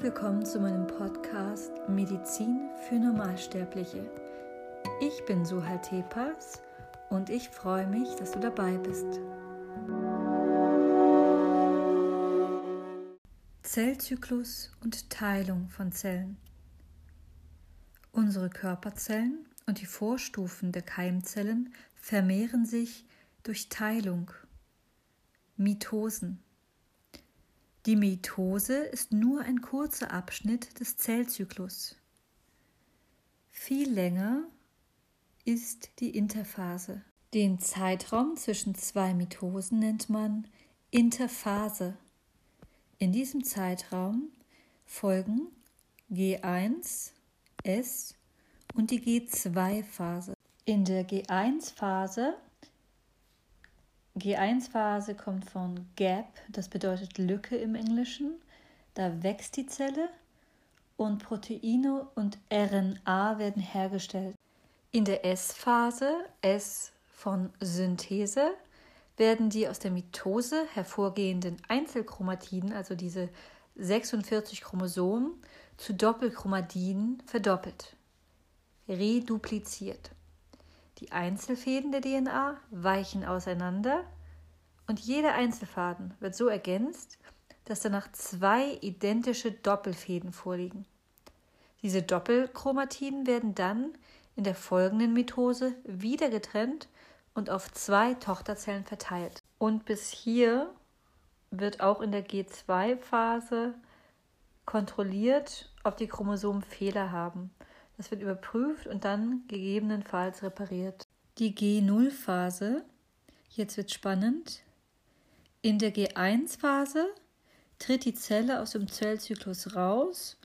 Herzlich willkommen zu meinem Podcast Medizin für Normalsterbliche. Ich bin Suhal Tepas und ich freue mich, dass du dabei bist. Zellzyklus und Teilung von Zellen. Unsere Körperzellen und die Vorstufen der Keimzellen vermehren sich durch Teilung, Mitosen. Die Mitose ist nur ein kurzer Abschnitt des Zellzyklus. Viel länger ist die Interphase. Den Zeitraum zwischen zwei Mitosen nennt man Interphase. In diesem Zeitraum folgen G1, S und die G2-Phase. In der G1-Phase G1-Phase kommt von Gap, das bedeutet Lücke im Englischen. Da wächst die Zelle und Proteine und RNA werden hergestellt. In der S-Phase, S von Synthese, werden die aus der Mitose hervorgehenden Einzelchromatiden, also diese 46 Chromosomen, zu Doppelchromatiden verdoppelt, redupliziert. Die Einzelfäden der DNA weichen auseinander und jeder Einzelfaden wird so ergänzt, dass danach zwei identische Doppelfäden vorliegen. Diese Doppelchromatiden werden dann in der folgenden Mitose wieder getrennt und auf zwei Tochterzellen verteilt. Und bis hier wird auch in der G2-Phase kontrolliert, ob die Chromosomen Fehler haben. Das wird überprüft und dann gegebenenfalls repariert. Die G0-Phase, jetzt wird spannend. In der G1-Phase tritt die Zelle aus dem Zellzyklus raus,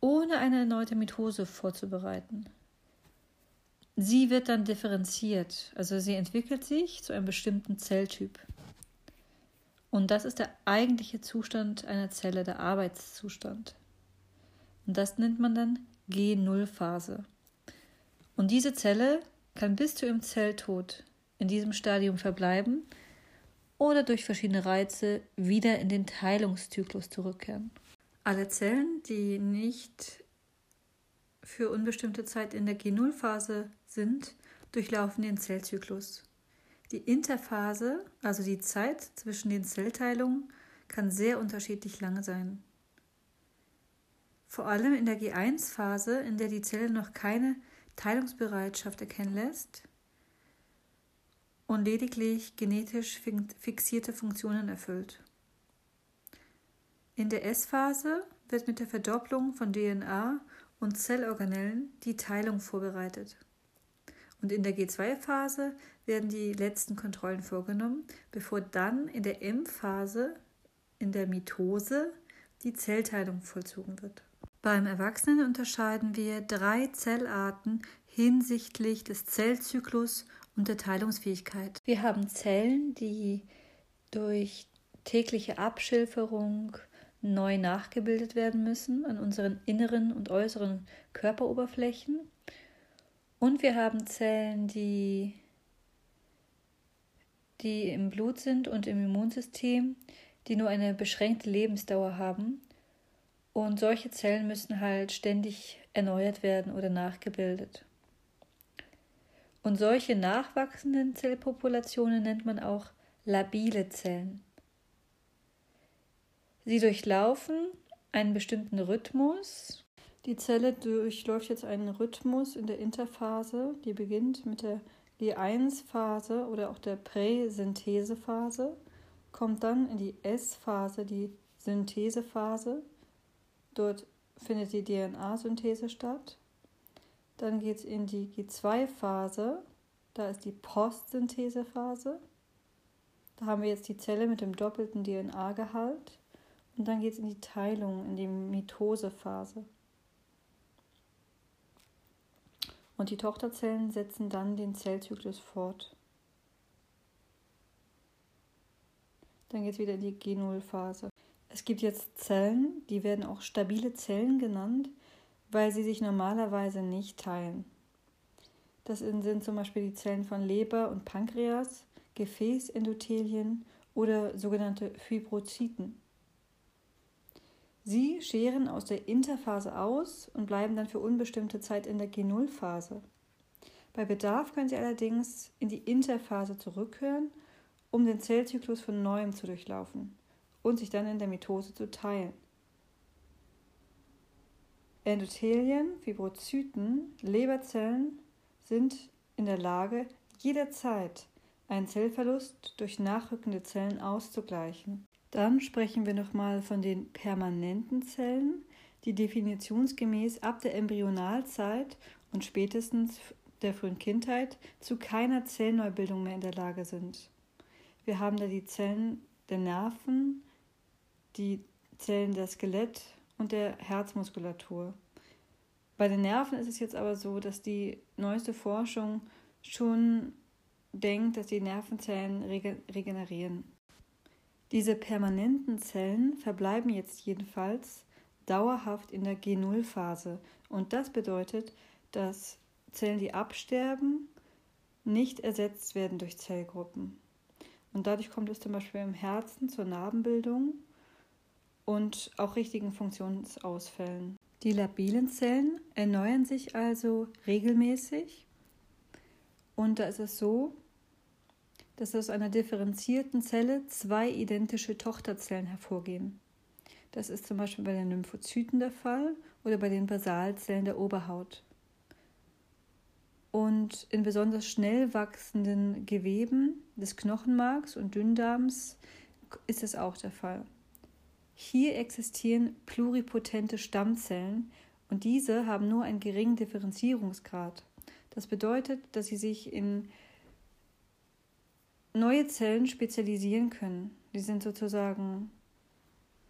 ohne eine erneute Mitose vorzubereiten. Sie wird dann differenziert, also sie entwickelt sich zu einem bestimmten Zelltyp. Und das ist der eigentliche Zustand einer Zelle, der Arbeitszustand. Und das nennt man dann G0-Phase. Und diese Zelle kann bis zu ihrem Zelltod in diesem Stadium verbleiben oder durch verschiedene Reize wieder in den Teilungszyklus zurückkehren. Alle Zellen, die nicht für unbestimmte Zeit in der G0-Phase sind, durchlaufen den Zellzyklus. Die Interphase, also die Zeit zwischen den Zellteilungen, kann sehr unterschiedlich lang sein. Vor allem in der G1-Phase, in der die Zelle noch keine Teilungsbereitschaft erkennen lässt und lediglich genetisch fixierte Funktionen erfüllt. In der S-Phase wird mit der Verdopplung von DNA und Zellorganellen die Teilung vorbereitet. Und in der G2-Phase werden die letzten Kontrollen vorgenommen, bevor dann in der M-Phase, in der Mitose, die Zellteilung vollzogen wird. Beim Erwachsenen unterscheiden wir drei Zellarten hinsichtlich des Zellzyklus und der Teilungsfähigkeit. Wir haben Zellen, die durch tägliche Abschilferung neu nachgebildet werden müssen an unseren inneren und äußeren Körperoberflächen. Und wir haben Zellen, die, die im Blut sind und im Immunsystem, die nur eine beschränkte Lebensdauer haben und solche Zellen müssen halt ständig erneuert werden oder nachgebildet. Und solche nachwachsenden Zellpopulationen nennt man auch labile Zellen. Sie durchlaufen einen bestimmten Rhythmus. Die Zelle durchläuft jetzt einen Rhythmus in der Interphase, die beginnt mit der G1-Phase oder auch der Präsynthesephase, kommt dann in die S-Phase, die Synthesephase, Dort findet die DNA-Synthese statt. Dann geht es in die G2-Phase. Da ist die Postsynthesephase. Da haben wir jetzt die Zelle mit dem doppelten DNA-Gehalt. Und dann geht es in die Teilung, in die Mitosephase. Und die Tochterzellen setzen dann den Zellzyklus fort. Dann geht es wieder in die G0-Phase. Es gibt jetzt Zellen, die werden auch stabile Zellen genannt, weil sie sich normalerweise nicht teilen. Das sind zum Beispiel die Zellen von Leber und Pankreas, Gefäßendothelien oder sogenannte Fibrozyten. Sie scheren aus der Interphase aus und bleiben dann für unbestimmte Zeit in der G0-Phase. Bei Bedarf können Sie allerdings in die Interphase zurückkehren, um den Zellzyklus von neuem zu durchlaufen und sich dann in der Mitose zu teilen. Endothelien, Fibrozyten, Leberzellen sind in der Lage, jederzeit einen Zellverlust durch nachrückende Zellen auszugleichen. Dann sprechen wir nochmal von den permanenten Zellen, die definitionsgemäß ab der Embryonalzeit und spätestens der frühen Kindheit zu keiner Zellneubildung mehr in der Lage sind. Wir haben da die Zellen der Nerven, die Zellen der Skelett und der Herzmuskulatur. Bei den Nerven ist es jetzt aber so, dass die neueste Forschung schon denkt, dass die Nervenzellen regenerieren. Diese permanenten Zellen verbleiben jetzt jedenfalls dauerhaft in der G0-Phase. Und das bedeutet, dass Zellen, die absterben, nicht ersetzt werden durch Zellgruppen. Und dadurch kommt es zum Beispiel im Herzen zur Narbenbildung und auch richtigen Funktionsausfällen. Die labilen Zellen erneuern sich also regelmäßig. Und da ist es so, dass aus einer differenzierten Zelle zwei identische Tochterzellen hervorgehen. Das ist zum Beispiel bei den Lymphozyten der Fall oder bei den Basalzellen der Oberhaut. Und in besonders schnell wachsenden Geweben des Knochenmarks und Dünndarms ist es auch der Fall. Hier existieren pluripotente Stammzellen und diese haben nur einen geringen Differenzierungsgrad. Das bedeutet, dass sie sich in neue Zellen spezialisieren können. Die sind sozusagen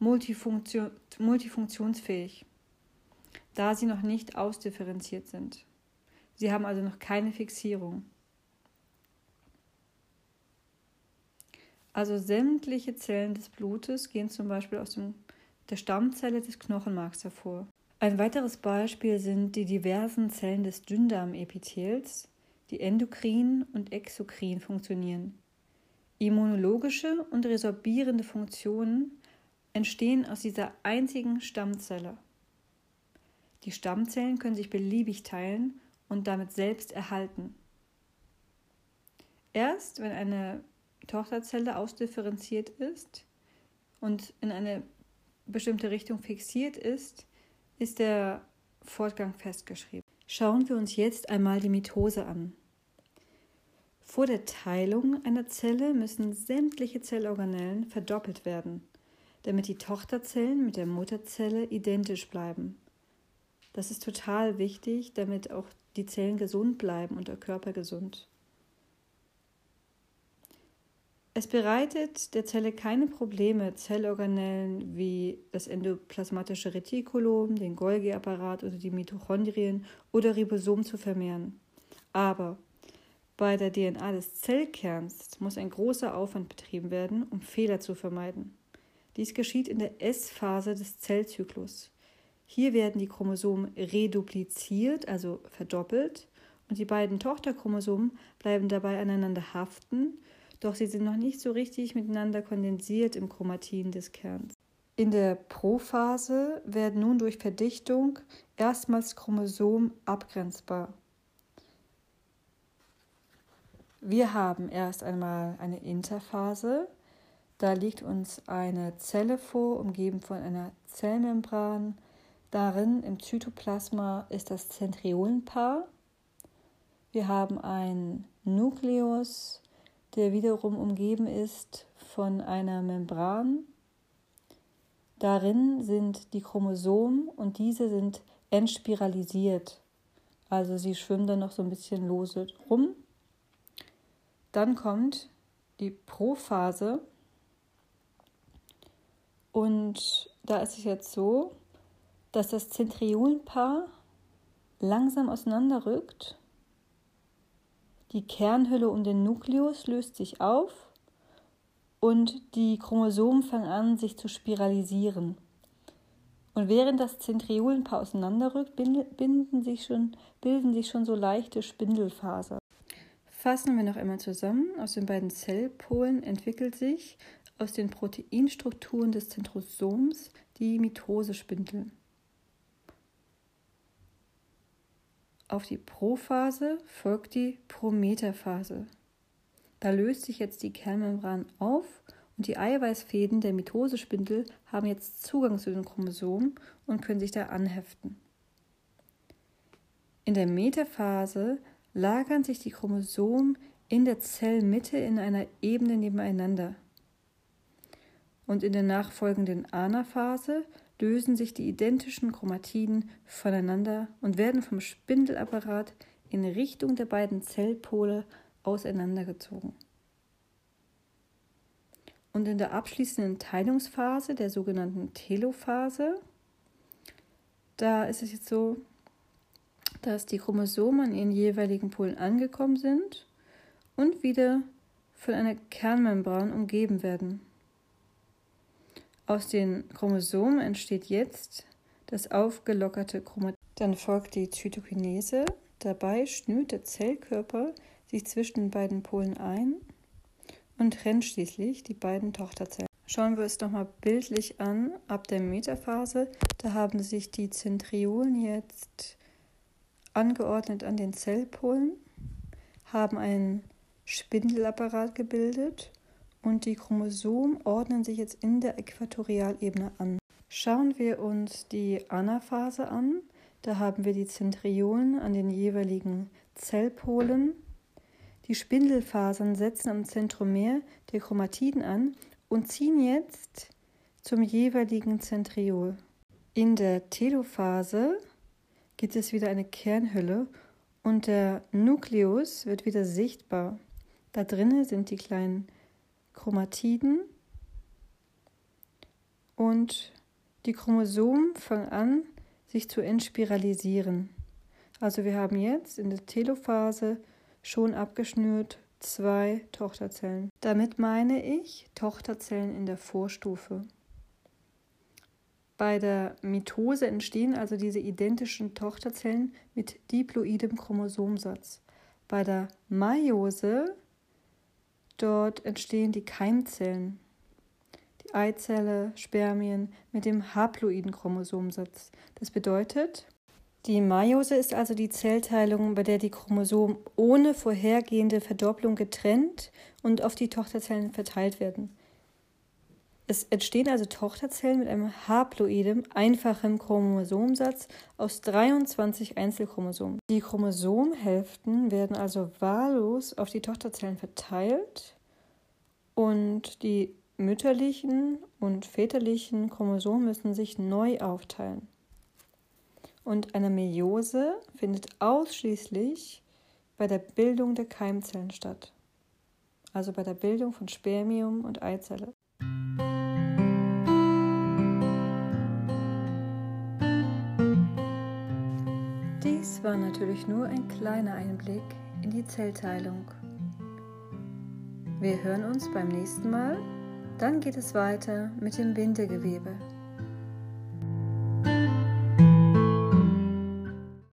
multifunktion multifunktionsfähig, da sie noch nicht ausdifferenziert sind. Sie haben also noch keine Fixierung. Also sämtliche Zellen des Blutes gehen zum Beispiel aus dem, der Stammzelle des Knochenmarks hervor. Ein weiteres Beispiel sind die diversen Zellen des Dünndarmepithels, die endokrin und exokrin funktionieren. Immunologische und resorbierende Funktionen entstehen aus dieser einzigen Stammzelle. Die Stammzellen können sich beliebig teilen und damit selbst erhalten. Erst wenn eine Tochterzelle ausdifferenziert ist und in eine bestimmte Richtung fixiert ist, ist der Fortgang festgeschrieben. Schauen wir uns jetzt einmal die Mitose an. Vor der Teilung einer Zelle müssen sämtliche Zellorganellen verdoppelt werden, damit die Tochterzellen mit der Mutterzelle identisch bleiben. Das ist total wichtig, damit auch die Zellen gesund bleiben und der Körper gesund. Es bereitet der Zelle keine Probleme, Zellorganellen wie das endoplasmatische Retikulum, den Golgi-Apparat oder die Mitochondrien oder Ribosom zu vermehren. Aber bei der DNA des Zellkerns muss ein großer Aufwand betrieben werden, um Fehler zu vermeiden. Dies geschieht in der S-Phase des Zellzyklus. Hier werden die Chromosomen redupliziert, also verdoppelt, und die beiden Tochterchromosomen bleiben dabei aneinander haften, doch sie sind noch nicht so richtig miteinander kondensiert im Chromatin des Kerns. In der Prophase werden nun durch Verdichtung erstmals Chromosom abgrenzbar. Wir haben erst einmal eine Interphase. Da liegt uns eine Zelle vor, umgeben von einer Zellmembran. Darin im Zytoplasma ist das Zentriolenpaar. Wir haben einen Nukleus, der wiederum umgeben ist von einer Membran. Darin sind die Chromosomen und diese sind entspiralisiert. Also sie schwimmen dann noch so ein bisschen lose rum. Dann kommt die Prophase. Und da ist es jetzt so, dass das Zentriolenpaar langsam auseinanderrückt. Die Kernhülle um den Nukleus löst sich auf und die Chromosomen fangen an, sich zu spiralisieren. Und während das Zentriolenpaar auseinanderrückt, bilden sich schon, bilden sich schon so leichte Spindelfasern. Fassen wir noch einmal zusammen. Aus den beiden Zellpolen entwickelt sich aus den Proteinstrukturen des Zentrosoms die Mitosespindel. Auf die Prophase folgt die Prometaphase. Da löst sich jetzt die Kernmembran auf und die Eiweißfäden der Mitosespindel haben jetzt Zugang zu den Chromosomen und können sich da anheften. In der Metaphase lagern sich die Chromosomen in der Zellmitte in einer Ebene nebeneinander. Und in der nachfolgenden Anaphase lösen sich die identischen Chromatiden voneinander und werden vom Spindelapparat in Richtung der beiden Zellpole auseinandergezogen. Und in der abschließenden Teilungsphase, der sogenannten Telophase, da ist es jetzt so, dass die Chromosomen an ihren jeweiligen Polen angekommen sind und wieder von einer Kernmembran umgeben werden. Aus den Chromosomen entsteht jetzt das aufgelockerte Chromatid. Dann folgt die Zytokinese. Dabei schnürt der Zellkörper sich zwischen den beiden Polen ein und trennt schließlich die beiden Tochterzellen. Schauen wir es nochmal bildlich an. Ab der Metaphase, da haben sich die Zentriolen jetzt angeordnet an den Zellpolen, haben einen Spindelapparat gebildet und die Chromosomen ordnen sich jetzt in der Äquatorialebene an. Schauen wir uns die Anaphase an. Da haben wir die Zentriolen an den jeweiligen Zellpolen. Die Spindelfasern setzen am Zentromer der Chromatiden an und ziehen jetzt zum jeweiligen Zentriol. In der Telophase gibt es wieder eine Kernhülle und der Nukleus wird wieder sichtbar. Da drinnen sind die kleinen Chromatiden und die Chromosomen fangen an, sich zu entspiralisieren. Also wir haben jetzt in der Telophase schon abgeschnürt zwei Tochterzellen. Damit meine ich Tochterzellen in der Vorstufe. Bei der Mitose entstehen also diese identischen Tochterzellen mit diploidem Chromosomsatz. Bei der Meiose Dort entstehen die Keimzellen, die Eizelle, Spermien mit dem haploiden Chromosomsatz. Das bedeutet, die Meiose ist also die Zellteilung, bei der die Chromosomen ohne vorhergehende Verdopplung getrennt und auf die Tochterzellen verteilt werden. Es entstehen also Tochterzellen mit einem haploidem, einfachem Chromosomsatz aus 23 Einzelchromosomen. Die Chromosomhälften werden also wahllos auf die Tochterzellen verteilt und die mütterlichen und väterlichen Chromosomen müssen sich neu aufteilen. Und eine Meiose findet ausschließlich bei der Bildung der Keimzellen statt, also bei der Bildung von Spermium und Eizelle. Dies war natürlich nur ein kleiner Einblick in die Zellteilung. Wir hören uns beim nächsten Mal. Dann geht es weiter mit dem Bindegewebe.